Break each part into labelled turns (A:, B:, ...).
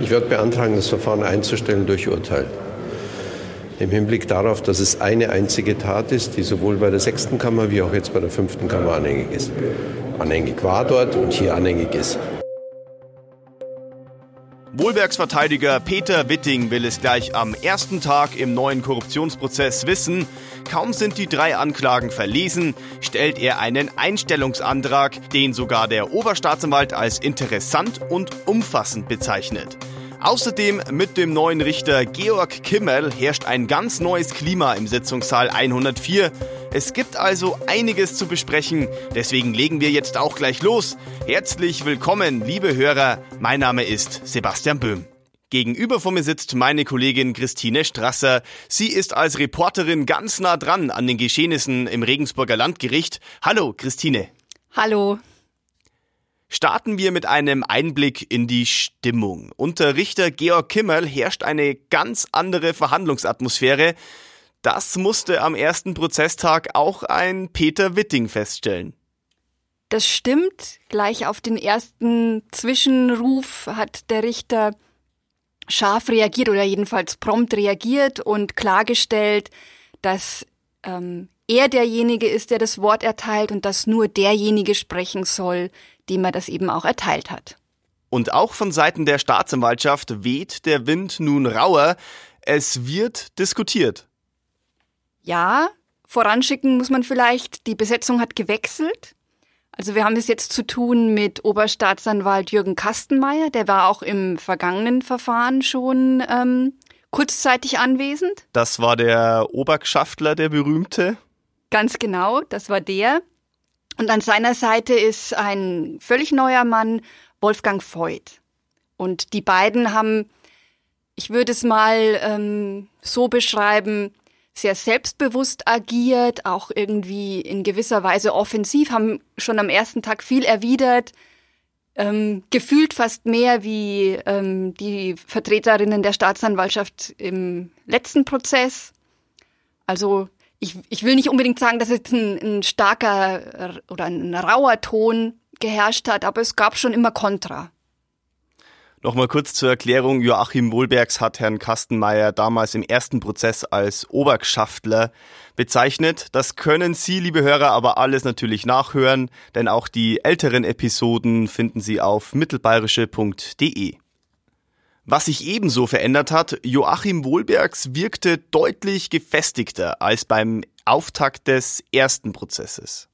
A: Ich werde beantragen, das Verfahren einzustellen durch Urteil. Im Hinblick darauf, dass es eine einzige Tat ist, die sowohl bei der sechsten Kammer wie auch jetzt bei der fünften Kammer anhängig ist. Anhängig war dort und hier anhängig ist.
B: Wohlbergsverteidiger Peter Witting will es gleich am ersten Tag im neuen Korruptionsprozess wissen. Kaum sind die drei Anklagen verlesen, stellt er einen Einstellungsantrag, den sogar der Oberstaatsanwalt als interessant und umfassend bezeichnet. Außerdem mit dem neuen Richter Georg Kimmel herrscht ein ganz neues Klima im Sitzungssaal 104. Es gibt also einiges zu besprechen, deswegen legen wir jetzt auch gleich los. Herzlich willkommen, liebe Hörer, mein Name ist Sebastian Böhm. Gegenüber von mir sitzt meine Kollegin Christine Strasser. Sie ist als Reporterin ganz nah dran an den Geschehnissen im Regensburger Landgericht. Hallo, Christine.
C: Hallo
B: starten wir mit einem Einblick in die Stimmung. Unter Richter Georg Kimmel herrscht eine ganz andere Verhandlungsatmosphäre. Das musste am ersten Prozesstag auch ein Peter Witting feststellen.
C: Das stimmt. Gleich auf den ersten Zwischenruf hat der Richter scharf reagiert oder jedenfalls prompt reagiert und klargestellt, dass ähm, er derjenige ist, der das Wort erteilt und dass nur derjenige sprechen soll, dem er das eben auch erteilt hat.
B: Und auch von Seiten der Staatsanwaltschaft weht der Wind nun rauer. Es wird diskutiert.
C: Ja, voranschicken muss man vielleicht, die Besetzung hat gewechselt. Also wir haben es jetzt zu tun mit Oberstaatsanwalt Jürgen Kastenmeier, der war auch im vergangenen Verfahren schon ähm, kurzzeitig anwesend.
B: Das war der Obergschaftler, der berühmte.
C: Ganz genau, das war der. Und an seiner Seite ist ein völlig neuer Mann, Wolfgang Voigt. Und die beiden haben, ich würde es mal ähm, so beschreiben, sehr selbstbewusst agiert, auch irgendwie in gewisser Weise offensiv, haben schon am ersten Tag viel erwidert, ähm, gefühlt fast mehr wie ähm, die Vertreterinnen der Staatsanwaltschaft im letzten Prozess. Also ich, ich will nicht unbedingt sagen, dass jetzt ein, ein starker oder ein rauer Ton geherrscht hat, aber es gab schon immer Kontra.
B: Nochmal kurz zur Erklärung. Joachim Wohlbergs hat Herrn Kastenmeier damals im ersten Prozess als Obergschaftler bezeichnet. Das können Sie, liebe Hörer, aber alles natürlich nachhören, denn auch die älteren Episoden finden Sie auf mittelbayerische.de. Was sich ebenso verändert hat, Joachim Wohlbergs wirkte deutlich gefestigter als beim Auftakt des ersten Prozesses.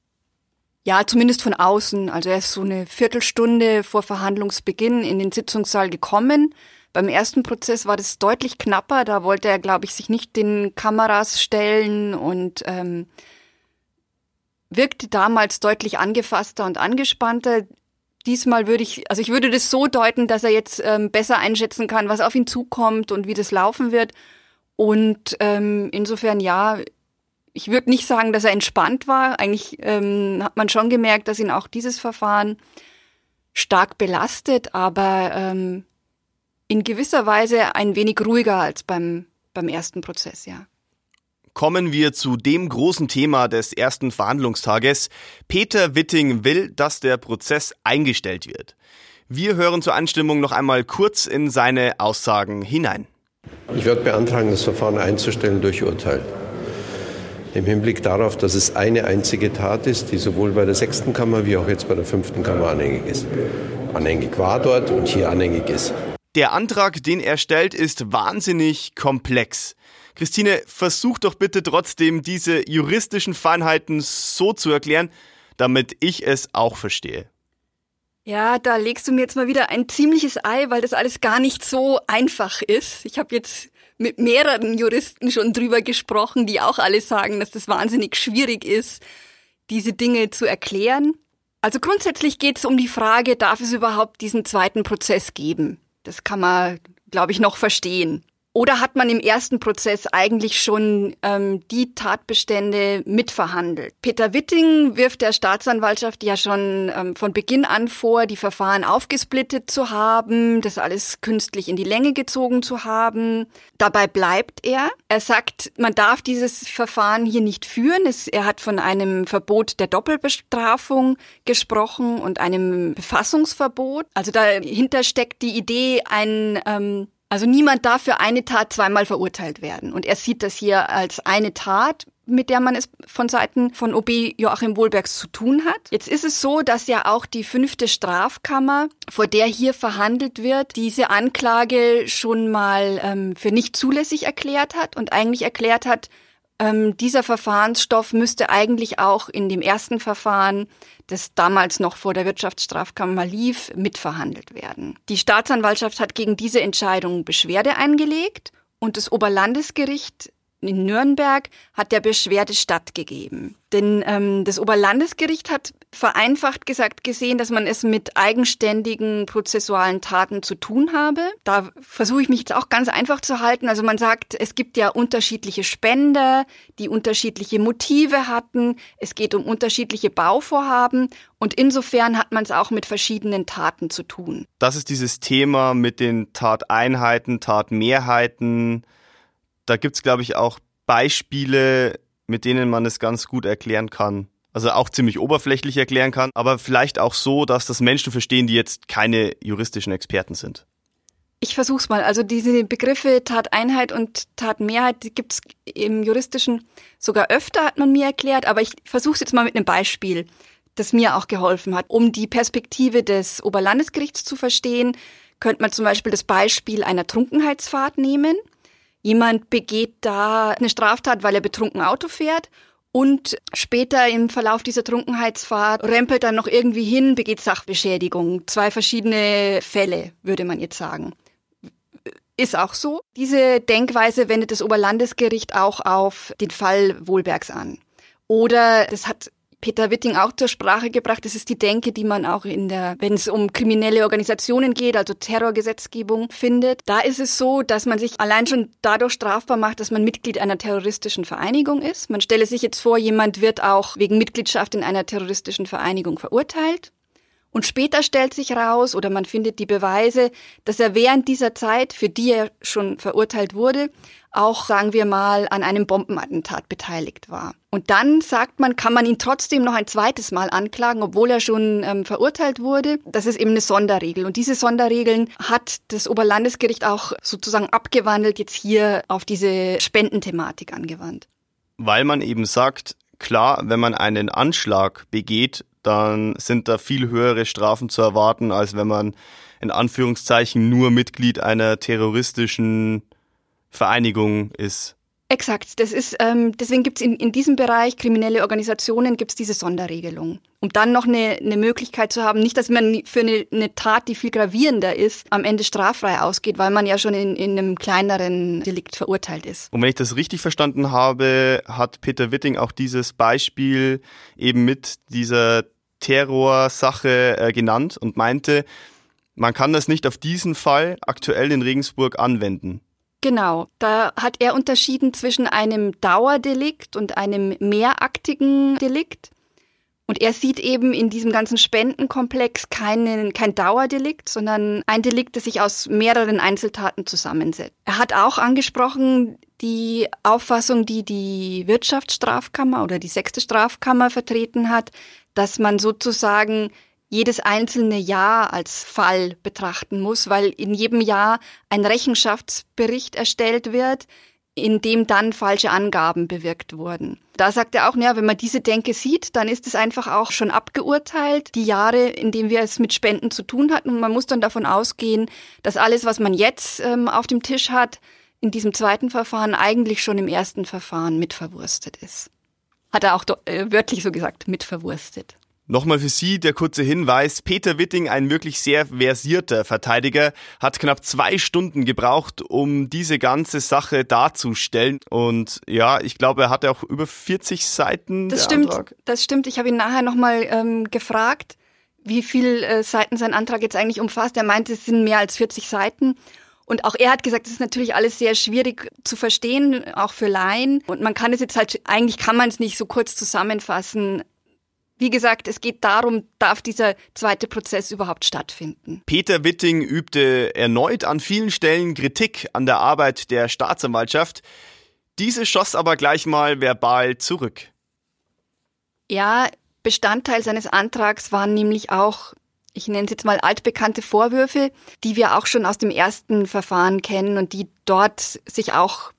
C: Ja, zumindest von außen. Also er ist so eine Viertelstunde vor Verhandlungsbeginn in den Sitzungssaal gekommen. Beim ersten Prozess war das deutlich knapper. Da wollte er, glaube ich, sich nicht den Kameras stellen und ähm, wirkte damals deutlich angefasster und angespannter diesmal würde ich, also ich würde das so deuten, dass er jetzt ähm, besser einschätzen kann, was auf ihn zukommt und wie das laufen wird. Und ähm, insofern ja, ich würde nicht sagen, dass er entspannt war. Eigentlich ähm, hat man schon gemerkt, dass ihn auch dieses Verfahren stark belastet, aber ähm, in gewisser Weise ein wenig ruhiger als beim, beim ersten Prozess, ja
B: kommen wir zu dem großen Thema des ersten Verhandlungstages. Peter Witting will, dass der Prozess eingestellt wird. Wir hören zur Anstimmung noch einmal kurz in seine Aussagen hinein.
A: Ich werde beantragen, das Verfahren einzustellen durch Urteil. Im Hinblick darauf, dass es eine einzige Tat ist, die sowohl bei der sechsten Kammer wie auch jetzt bei der fünften Kammer anhängig ist. Anhängig war dort und hier anhängig ist.
B: Der Antrag, den er stellt, ist wahnsinnig komplex. Christine, versuch doch bitte trotzdem diese juristischen Feinheiten so zu erklären, damit ich es auch verstehe.
C: Ja, da legst du mir jetzt mal wieder ein ziemliches Ei, weil das alles gar nicht so einfach ist. Ich habe jetzt mit mehreren Juristen schon drüber gesprochen, die auch alle sagen, dass das wahnsinnig schwierig ist, diese Dinge zu erklären. Also grundsätzlich geht es um die Frage, darf es überhaupt diesen zweiten Prozess geben? Das kann man, glaube ich, noch verstehen. Oder hat man im ersten Prozess eigentlich schon ähm, die Tatbestände mitverhandelt? Peter Witting wirft der Staatsanwaltschaft ja schon ähm, von Beginn an vor, die Verfahren aufgesplittet zu haben, das alles künstlich in die Länge gezogen zu haben. Dabei bleibt er. Er sagt, man darf dieses Verfahren hier nicht führen. Es, er hat von einem Verbot der Doppelbestrafung gesprochen und einem Befassungsverbot. Also dahinter steckt die Idee, ein ähm, also niemand darf für eine Tat zweimal verurteilt werden. Und er sieht das hier als eine Tat, mit der man es von Seiten von OB Joachim Wohlbergs zu tun hat. Jetzt ist es so, dass ja auch die fünfte Strafkammer, vor der hier verhandelt wird, diese Anklage schon mal ähm, für nicht zulässig erklärt hat und eigentlich erklärt hat, ähm, dieser Verfahrensstoff müsste eigentlich auch in dem ersten Verfahren, das damals noch vor der Wirtschaftsstrafkammer lief, mitverhandelt werden. Die Staatsanwaltschaft hat gegen diese Entscheidung Beschwerde eingelegt und das Oberlandesgericht in Nürnberg hat der Beschwerde stattgegeben. Denn ähm, das Oberlandesgericht hat vereinfacht gesagt gesehen, dass man es mit eigenständigen prozessualen Taten zu tun habe. Da versuche ich mich jetzt auch ganz einfach zu halten. Also man sagt, es gibt ja unterschiedliche Spender, die unterschiedliche Motive hatten. Es geht um unterschiedliche Bauvorhaben. Und insofern hat man es auch mit verschiedenen Taten zu tun.
B: Das ist dieses Thema mit den Tateinheiten, Tatmehrheiten da gibt's glaube ich, auch Beispiele, mit denen man es ganz gut erklären kann. Also auch ziemlich oberflächlich erklären kann, aber vielleicht auch so, dass das Menschen verstehen, die jetzt keine juristischen Experten sind.
C: Ich versuch's mal. Also diese Begriffe Tateinheit und Tatmehrheit die gibt's im juristischen sogar öfter, hat man mir erklärt, aber ich versuch's jetzt mal mit einem Beispiel, das mir auch geholfen hat. Um die Perspektive des Oberlandesgerichts zu verstehen, könnte man zum Beispiel das Beispiel einer Trunkenheitsfahrt nehmen. Jemand begeht da eine Straftat, weil er betrunken Auto fährt und später im Verlauf dieser Trunkenheitsfahrt rempelt dann noch irgendwie hin, begeht Sachbeschädigung. Zwei verschiedene Fälle, würde man jetzt sagen. Ist auch so. Diese Denkweise wendet das Oberlandesgericht auch auf den Fall Wohlbergs an. Oder das hat Peter Witting auch zur Sprache gebracht. Das ist die Denke, die man auch in der, wenn es um kriminelle Organisationen geht, also Terrorgesetzgebung findet. Da ist es so, dass man sich allein schon dadurch strafbar macht, dass man Mitglied einer terroristischen Vereinigung ist. Man stelle sich jetzt vor, jemand wird auch wegen Mitgliedschaft in einer terroristischen Vereinigung verurteilt. Und später stellt sich raus oder man findet die Beweise, dass er während dieser Zeit, für die er schon verurteilt wurde, auch, sagen wir mal, an einem Bombenattentat beteiligt war. Und dann sagt man, kann man ihn trotzdem noch ein zweites Mal anklagen, obwohl er schon ähm, verurteilt wurde. Das ist eben eine Sonderregel. Und diese Sonderregeln hat das Oberlandesgericht auch sozusagen abgewandelt, jetzt hier auf diese Spendenthematik angewandt.
B: Weil man eben sagt, klar, wenn man einen Anschlag begeht, dann sind da viel höhere Strafen zu erwarten, als wenn man in Anführungszeichen nur Mitglied einer terroristischen Vereinigung ist.
C: Exakt, das ist, ähm, deswegen gibt es in, in diesem Bereich kriminelle Organisationen gibt es diese Sonderregelung. Um dann noch eine, eine Möglichkeit zu haben, nicht, dass man für eine, eine Tat, die viel gravierender ist, am Ende straffrei ausgeht, weil man ja schon in, in einem kleineren Delikt verurteilt ist.
B: Und wenn ich das richtig verstanden habe, hat Peter Witting auch dieses Beispiel eben mit dieser Terrorsache äh, genannt und meinte, man kann das nicht auf diesen Fall aktuell in Regensburg anwenden.
C: Genau, da hat er unterschieden zwischen einem Dauerdelikt und einem mehraktigen Delikt. Und er sieht eben in diesem ganzen Spendenkomplex keinen, kein Dauerdelikt, sondern ein Delikt, das sich aus mehreren Einzeltaten zusammensetzt. Er hat auch angesprochen die Auffassung, die die Wirtschaftsstrafkammer oder die sechste Strafkammer vertreten hat, dass man sozusagen jedes einzelne Jahr als Fall betrachten muss, weil in jedem Jahr ein Rechenschaftsbericht erstellt wird, in dem dann falsche Angaben bewirkt wurden. Da sagt er auch, ja, wenn man diese Denke sieht, dann ist es einfach auch schon abgeurteilt, die Jahre, in denen wir es mit Spenden zu tun hatten. Und man muss dann davon ausgehen, dass alles, was man jetzt ähm, auf dem Tisch hat, in diesem zweiten Verfahren eigentlich schon im ersten Verfahren mitverwurstet ist. Hat er auch äh, wörtlich so gesagt, mitverwurstet.
B: Nochmal für Sie der kurze Hinweis. Peter Witting, ein wirklich sehr versierter Verteidiger, hat knapp zwei Stunden gebraucht, um diese ganze Sache darzustellen. Und ja, ich glaube, er hatte auch über 40 Seiten.
C: Das stimmt, Antrag. das stimmt. Ich habe ihn nachher nochmal ähm, gefragt, wie viel äh, Seiten sein Antrag jetzt eigentlich umfasst. Er meinte, es sind mehr als 40 Seiten. Und auch er hat gesagt, das ist natürlich alles sehr schwierig zu verstehen, auch für Laien. Und man kann es jetzt halt, eigentlich kann man es nicht so kurz zusammenfassen. Wie gesagt, es geht darum, darf dieser zweite Prozess überhaupt stattfinden.
B: Peter Witting übte erneut an vielen Stellen Kritik an der Arbeit der Staatsanwaltschaft. Diese schoss aber gleich mal verbal zurück.
C: Ja, Bestandteil seines Antrags waren nämlich auch, ich nenne es jetzt mal altbekannte Vorwürfe, die wir auch schon aus dem ersten Verfahren kennen und die dort sich auch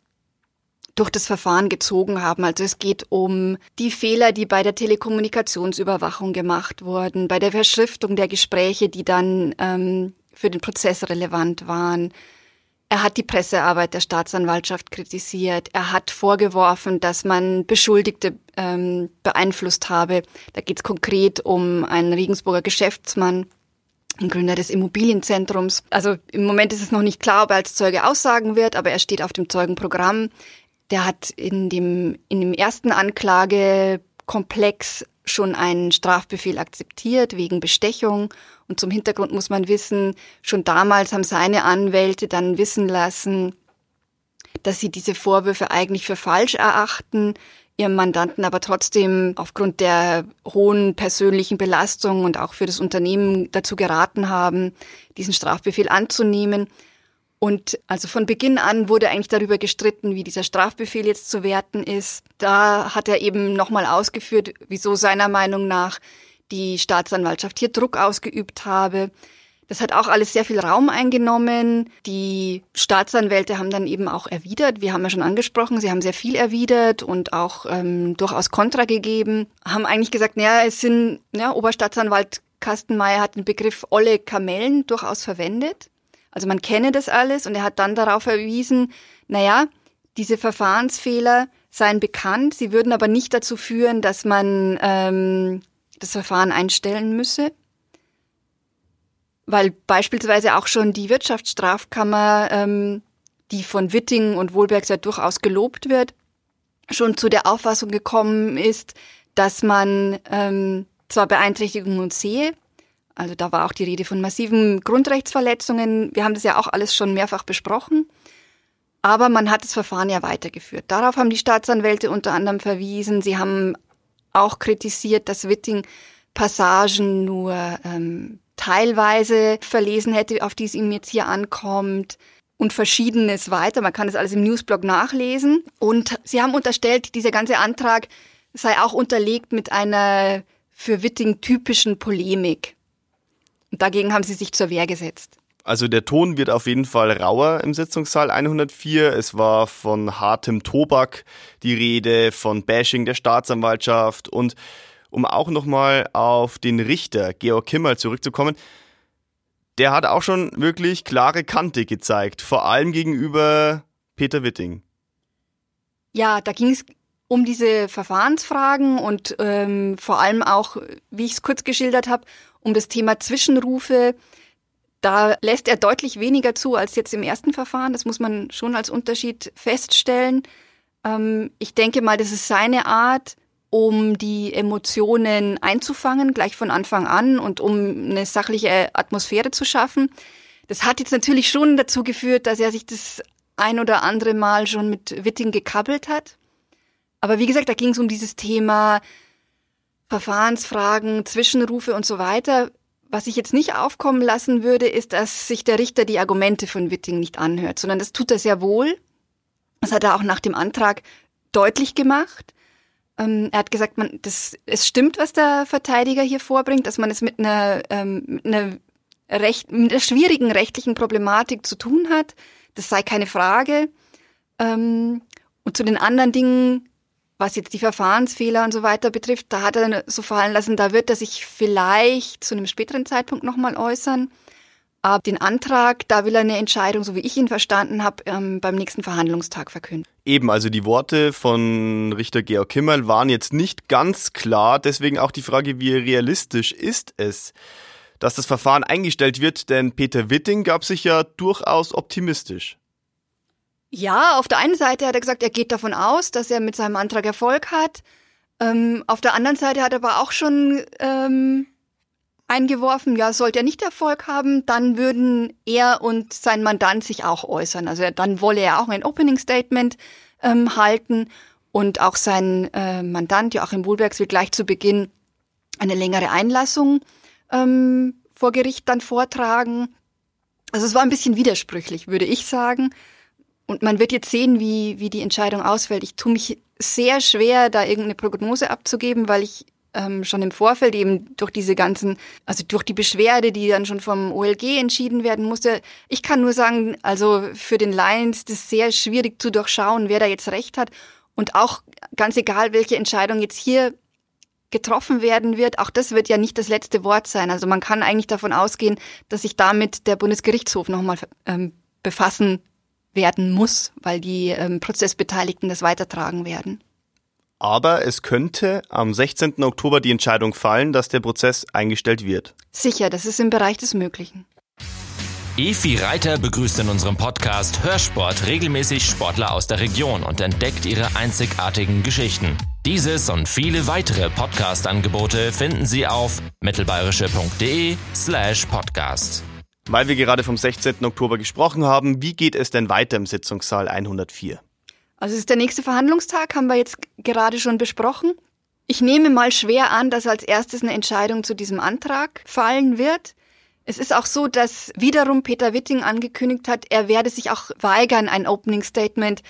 C: durch das Verfahren gezogen haben. Also es geht um die Fehler, die bei der Telekommunikationsüberwachung gemacht wurden, bei der Verschriftung der Gespräche, die dann ähm, für den Prozess relevant waren. Er hat die Pressearbeit der Staatsanwaltschaft kritisiert. Er hat vorgeworfen, dass man Beschuldigte ähm, beeinflusst habe. Da geht es konkret um einen Regensburger Geschäftsmann, ein Gründer des Immobilienzentrums. Also im Moment ist es noch nicht klar, ob er als Zeuge aussagen wird, aber er steht auf dem Zeugenprogramm. Der hat in dem, in dem ersten Anklagekomplex schon einen Strafbefehl akzeptiert wegen Bestechung. Und zum Hintergrund muss man wissen, schon damals haben seine Anwälte dann wissen lassen, dass sie diese Vorwürfe eigentlich für falsch erachten, ihrem Mandanten aber trotzdem aufgrund der hohen persönlichen Belastung und auch für das Unternehmen dazu geraten haben, diesen Strafbefehl anzunehmen. Und also von Beginn an wurde eigentlich darüber gestritten, wie dieser Strafbefehl jetzt zu werten ist. Da hat er eben nochmal ausgeführt, wieso seiner Meinung nach die Staatsanwaltschaft hier Druck ausgeübt habe. Das hat auch alles sehr viel Raum eingenommen. Die Staatsanwälte haben dann eben auch erwidert. Wir haben ja schon angesprochen, sie haben sehr viel erwidert und auch ähm, durchaus Kontra gegeben. Haben eigentlich gesagt, naja, es sind, ja, Oberstaatsanwalt Kastenmeier hat den Begriff olle Kamellen durchaus verwendet. Also man kenne das alles und er hat dann darauf verwiesen, naja, diese Verfahrensfehler seien bekannt, sie würden aber nicht dazu führen, dass man ähm, das Verfahren einstellen müsse. Weil beispielsweise auch schon die Wirtschaftsstrafkammer, ähm, die von Witting und Wohlberg ja durchaus gelobt wird, schon zu der Auffassung gekommen ist, dass man ähm, zwar Beeinträchtigungen sehe, also da war auch die Rede von massiven Grundrechtsverletzungen. Wir haben das ja auch alles schon mehrfach besprochen. Aber man hat das Verfahren ja weitergeführt. Darauf haben die Staatsanwälte unter anderem verwiesen. Sie haben auch kritisiert, dass Witting Passagen nur ähm, teilweise verlesen hätte, auf die es ihm jetzt hier ankommt und verschiedenes weiter. Man kann das alles im Newsblog nachlesen. Und sie haben unterstellt, dieser ganze Antrag sei auch unterlegt mit einer für Witting typischen Polemik. Dagegen haben sie sich zur Wehr gesetzt.
B: Also der Ton wird auf jeden Fall rauer im Sitzungssaal 104. Es war von hartem Tobak die Rede, von Bashing der Staatsanwaltschaft und um auch nochmal auf den Richter Georg Kimmerl zurückzukommen, der hat auch schon wirklich klare Kante gezeigt, vor allem gegenüber Peter Witting.
C: Ja, da ging es um diese Verfahrensfragen und ähm, vor allem auch, wie ich es kurz geschildert habe, um das Thema Zwischenrufe. Da lässt er deutlich weniger zu als jetzt im ersten Verfahren. Das muss man schon als Unterschied feststellen. Ähm, ich denke mal, das ist seine Art, um die Emotionen einzufangen, gleich von Anfang an und um eine sachliche Atmosphäre zu schaffen. Das hat jetzt natürlich schon dazu geführt, dass er sich das ein oder andere Mal schon mit Witting gekabbelt hat. Aber wie gesagt, da ging es um dieses Thema Verfahrensfragen, Zwischenrufe und so weiter. Was ich jetzt nicht aufkommen lassen würde, ist, dass sich der Richter die Argumente von Witting nicht anhört, sondern das tut er sehr wohl. Das hat er auch nach dem Antrag deutlich gemacht. Ähm, er hat gesagt, man, das, es stimmt, was der Verteidiger hier vorbringt, dass man es mit einer, ähm, mit einer, recht, mit einer schwierigen rechtlichen Problematik zu tun hat. Das sei keine Frage. Ähm, und zu den anderen Dingen was jetzt die Verfahrensfehler und so weiter betrifft, da hat er so fallen lassen, da wird er sich vielleicht zu einem späteren Zeitpunkt nochmal äußern. Aber den Antrag, da will er eine Entscheidung, so wie ich ihn verstanden habe, ähm, beim nächsten Verhandlungstag verkünden.
B: Eben, also die Worte von Richter Georg Kimmel waren jetzt nicht ganz klar. Deswegen auch die Frage, wie realistisch ist es, dass das Verfahren eingestellt wird? Denn Peter Witting gab sich ja durchaus optimistisch.
C: Ja, auf der einen Seite hat er gesagt, er geht davon aus, dass er mit seinem Antrag Erfolg hat. Ähm, auf der anderen Seite hat er aber auch schon ähm, eingeworfen, ja, sollte er nicht Erfolg haben, dann würden er und sein Mandant sich auch äußern. Also dann wolle er auch ein Opening Statement ähm, halten und auch sein äh, Mandant Joachim Wohlbergs wird gleich zu Beginn eine längere Einlassung ähm, vor Gericht dann vortragen. Also es war ein bisschen widersprüchlich, würde ich sagen. Und man wird jetzt sehen, wie, wie die Entscheidung ausfällt. Ich tue mich sehr schwer, da irgendeine Prognose abzugeben, weil ich ähm, schon im Vorfeld eben durch diese ganzen, also durch die Beschwerde, die dann schon vom OLG entschieden werden musste. Ich kann nur sagen, also für den Lions ist es sehr schwierig zu durchschauen, wer da jetzt recht hat. Und auch ganz egal, welche Entscheidung jetzt hier getroffen werden wird, auch das wird ja nicht das letzte Wort sein. Also man kann eigentlich davon ausgehen, dass sich damit der Bundesgerichtshof nochmal ähm, befassen werden muss, weil die ähm, Prozessbeteiligten das weitertragen werden.
B: Aber es könnte am 16. Oktober die Entscheidung fallen, dass der Prozess eingestellt wird.
C: Sicher, das ist im Bereich des Möglichen.
D: Efi Reiter begrüßt in unserem Podcast Hörsport regelmäßig Sportler aus der Region und entdeckt ihre einzigartigen Geschichten. Dieses und viele weitere Podcast-Angebote finden Sie auf mittelbayerische.de slash podcast.
B: Weil wir gerade vom 16. Oktober gesprochen haben, wie geht es denn weiter im Sitzungssaal 104?
C: Also es ist der nächste Verhandlungstag, haben wir jetzt gerade schon besprochen. Ich nehme mal schwer an, dass als erstes eine Entscheidung zu diesem Antrag fallen wird. Es ist auch so, dass wiederum Peter Witting angekündigt hat, er werde sich auch weigern, ein Opening Statement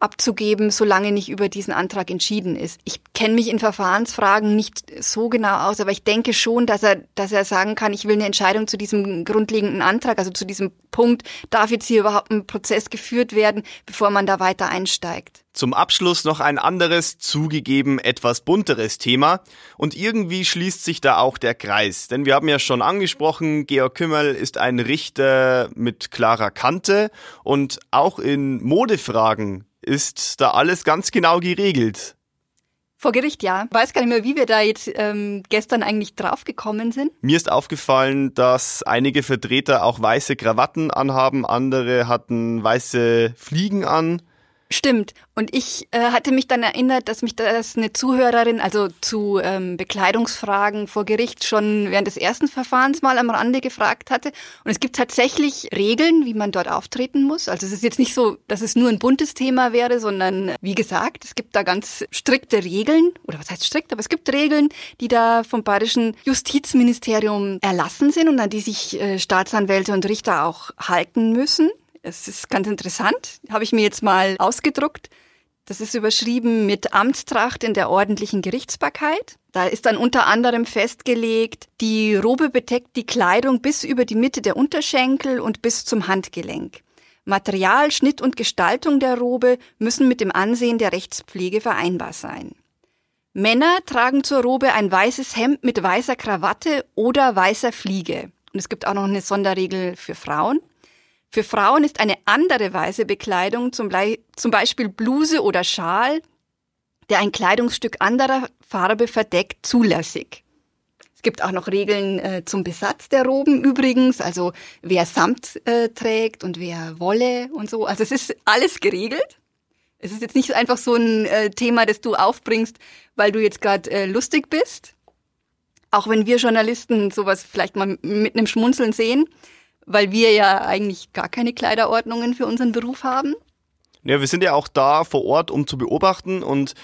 C: abzugeben, solange nicht über diesen Antrag entschieden ist. Ich kenne mich in Verfahrensfragen nicht so genau aus, aber ich denke schon, dass er, dass er sagen kann, ich will eine Entscheidung zu diesem grundlegenden Antrag, also zu diesem Punkt, darf jetzt hier überhaupt ein Prozess geführt werden, bevor man da weiter einsteigt.
B: Zum Abschluss noch ein anderes, zugegeben etwas bunteres Thema. Und irgendwie schließt sich da auch der Kreis. Denn wir haben ja schon angesprochen, Georg Kümmel ist ein Richter mit klarer Kante. Und auch in Modefragen ist da alles ganz genau geregelt.
C: Vor Gericht, ja. Ich weiß gar nicht mehr, wie wir da jetzt ähm, gestern eigentlich draufgekommen sind.
B: Mir ist aufgefallen, dass einige Vertreter auch weiße Krawatten anhaben, andere hatten weiße Fliegen an.
C: Stimmt. Und ich äh, hatte mich dann erinnert, dass mich das eine Zuhörerin, also zu ähm, Bekleidungsfragen vor Gericht schon während des ersten Verfahrens mal am Rande gefragt hatte. Und es gibt tatsächlich Regeln, wie man dort auftreten muss. Also es ist jetzt nicht so, dass es nur ein buntes Thema wäre, sondern wie gesagt, es gibt da ganz strikte Regeln. Oder was heißt strikt? Aber es gibt Regeln, die da vom bayerischen Justizministerium erlassen sind und an die sich äh, Staatsanwälte und Richter auch halten müssen. Es ist ganz interessant, habe ich mir jetzt mal ausgedruckt. Das ist überschrieben mit Amtstracht in der ordentlichen Gerichtsbarkeit. Da ist dann unter anderem festgelegt, die Robe bedeckt die Kleidung bis über die Mitte der Unterschenkel und bis zum Handgelenk. Material, Schnitt und Gestaltung der Robe müssen mit dem Ansehen der Rechtspflege vereinbar sein. Männer tragen zur Robe ein weißes Hemd mit weißer Krawatte oder weißer Fliege. Und es gibt auch noch eine Sonderregel für Frauen. Für Frauen ist eine andere weiße Bekleidung, zum, zum Beispiel Bluse oder Schal, der ein Kleidungsstück anderer Farbe verdeckt, zulässig. Es gibt auch noch Regeln äh, zum Besatz der Roben übrigens, also wer Samt äh, trägt und wer Wolle und so. Also es ist alles geregelt. Es ist jetzt nicht einfach so ein äh, Thema, das du aufbringst, weil du jetzt gerade äh, lustig bist. Auch wenn wir Journalisten sowas vielleicht mal mit einem Schmunzeln sehen weil wir ja eigentlich gar keine Kleiderordnungen für unseren Beruf haben.
B: Ja, wir sind ja auch da vor Ort, um zu beobachten und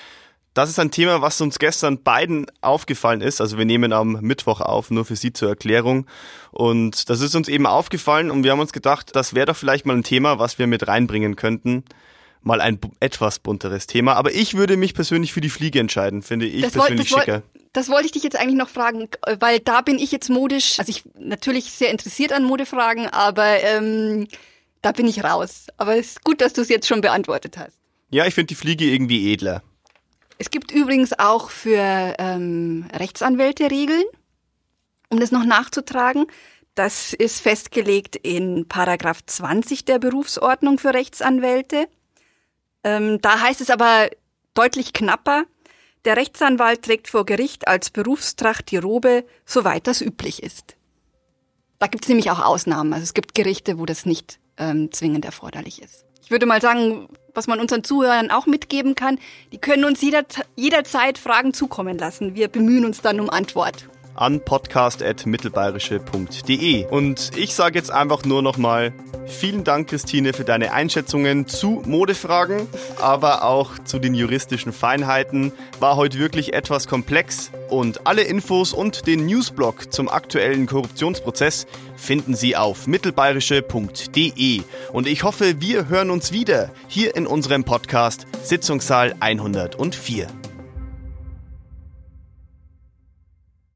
B: das ist ein Thema, was uns gestern beiden aufgefallen ist. Also wir nehmen am Mittwoch auf, nur für Sie zur Erklärung. Und das ist uns eben aufgefallen und wir haben uns gedacht, das wäre doch vielleicht mal ein Thema, was wir mit reinbringen könnten. Mal ein etwas bunteres Thema. Aber ich würde mich persönlich für die Fliege entscheiden, finde ich
C: das
B: persönlich
C: wollt,
B: schicker.
C: Wollt, das wollte ich dich jetzt eigentlich noch fragen, weil da bin ich jetzt modisch, also ich natürlich sehr interessiert an Modefragen, aber ähm, da bin ich raus. Aber es ist gut, dass du es jetzt schon beantwortet hast.
B: Ja, ich finde die Fliege irgendwie edler.
C: Es gibt übrigens auch für ähm, Rechtsanwälte Regeln, um das noch nachzutragen. Das ist festgelegt in Paragraph 20 der Berufsordnung für Rechtsanwälte. Ähm, da heißt es aber deutlich knapper, der Rechtsanwalt trägt vor Gericht als Berufstracht die Robe, soweit das üblich ist. Da gibt es nämlich auch Ausnahmen. Also es gibt Gerichte, wo das nicht ähm, zwingend erforderlich ist. Ich würde mal sagen, was man unseren Zuhörern auch mitgeben kann, die können uns jeder, jederzeit Fragen zukommen lassen. Wir bemühen uns dann um Antwort.
B: An podcast.mittelbayerische.de. Und ich sage jetzt einfach nur nochmal vielen Dank, Christine, für deine Einschätzungen zu Modefragen, aber auch zu den juristischen Feinheiten. War heute wirklich etwas komplex und alle Infos und den Newsblog zum aktuellen Korruptionsprozess finden Sie auf mittelbayerische.de. Und ich hoffe, wir hören uns wieder hier in unserem Podcast Sitzungssaal 104.